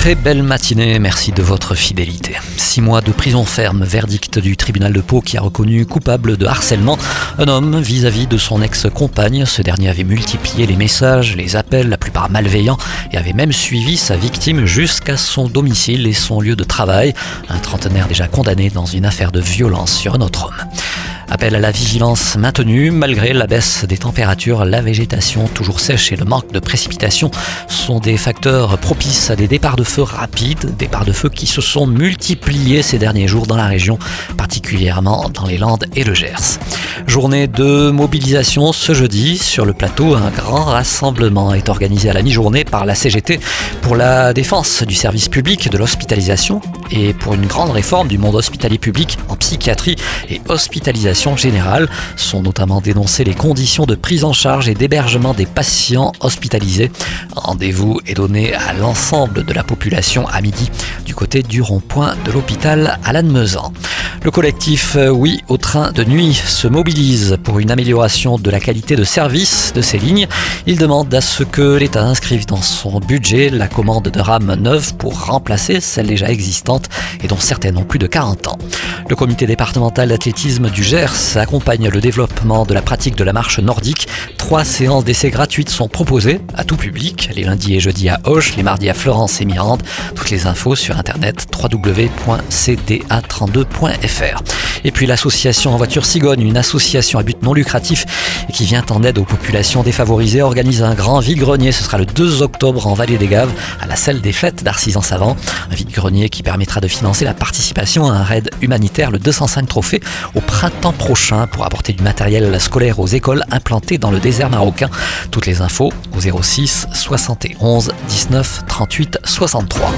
Très belle matinée, merci de votre fidélité. Six mois de prison ferme, verdict du tribunal de Pau qui a reconnu coupable de harcèlement un homme vis-à-vis de son ex-compagne. Ce dernier avait multiplié les messages, les appels, la plupart malveillants, et avait même suivi sa victime jusqu'à son domicile et son lieu de travail. Un trentenaire déjà condamné dans une affaire de violence sur un autre homme. Appel à la vigilance maintenue. Malgré la baisse des températures, la végétation toujours sèche et le manque de précipitations sont des facteurs propices à des départs de feu rapides, départs de feu qui se sont multipliés ces derniers jours dans la région, particulièrement dans les Landes et le Gers. Journée de mobilisation ce jeudi. Sur le plateau, un grand rassemblement est organisé à la mi-journée par la CGT pour la défense du service public de l'hospitalisation et pour une grande réforme du monde hospitalier public en psychiatrie et hospitalisation générale. Sont notamment dénoncées les conditions de prise en charge et d'hébergement des patients hospitalisés. Rendez-vous est donné à l'ensemble de la population à midi du côté du rond-point de l'hôpital à Lannemezan. Le collectif euh, Oui au train de nuit se mobilise pour une amélioration de la qualité de service de ces lignes. Il demande à ce que l'État inscrive dans son budget la commande de rames neuves pour remplacer celles déjà existantes et dont certaines ont plus de 40 ans. Le comité départemental d'athlétisme du Gers accompagne le développement de la pratique de la marche nordique. Trois séances d'essai gratuites sont proposées à tout public, les lundis et jeudis à Auch, les mardis à Florence et Mirande. Toutes les infos sur internet www.cda32.fr. Et puis l'association en voiture Cigogne, une association à but non lucratif qui vient en aide aux populations défavorisées, organise un grand vide-grenier. Ce sera le 2 octobre en Vallée des Gaves, à la salle des fêtes d'Arcis-en-Savant. Un vide-grenier qui permettra de financer la participation à un raid humanitaire, le 205 Trophée, au printemps prochain pour apporter du matériel scolaire aux écoles implantées dans le désert marocain. Toutes les infos au 06 71 19 38 63.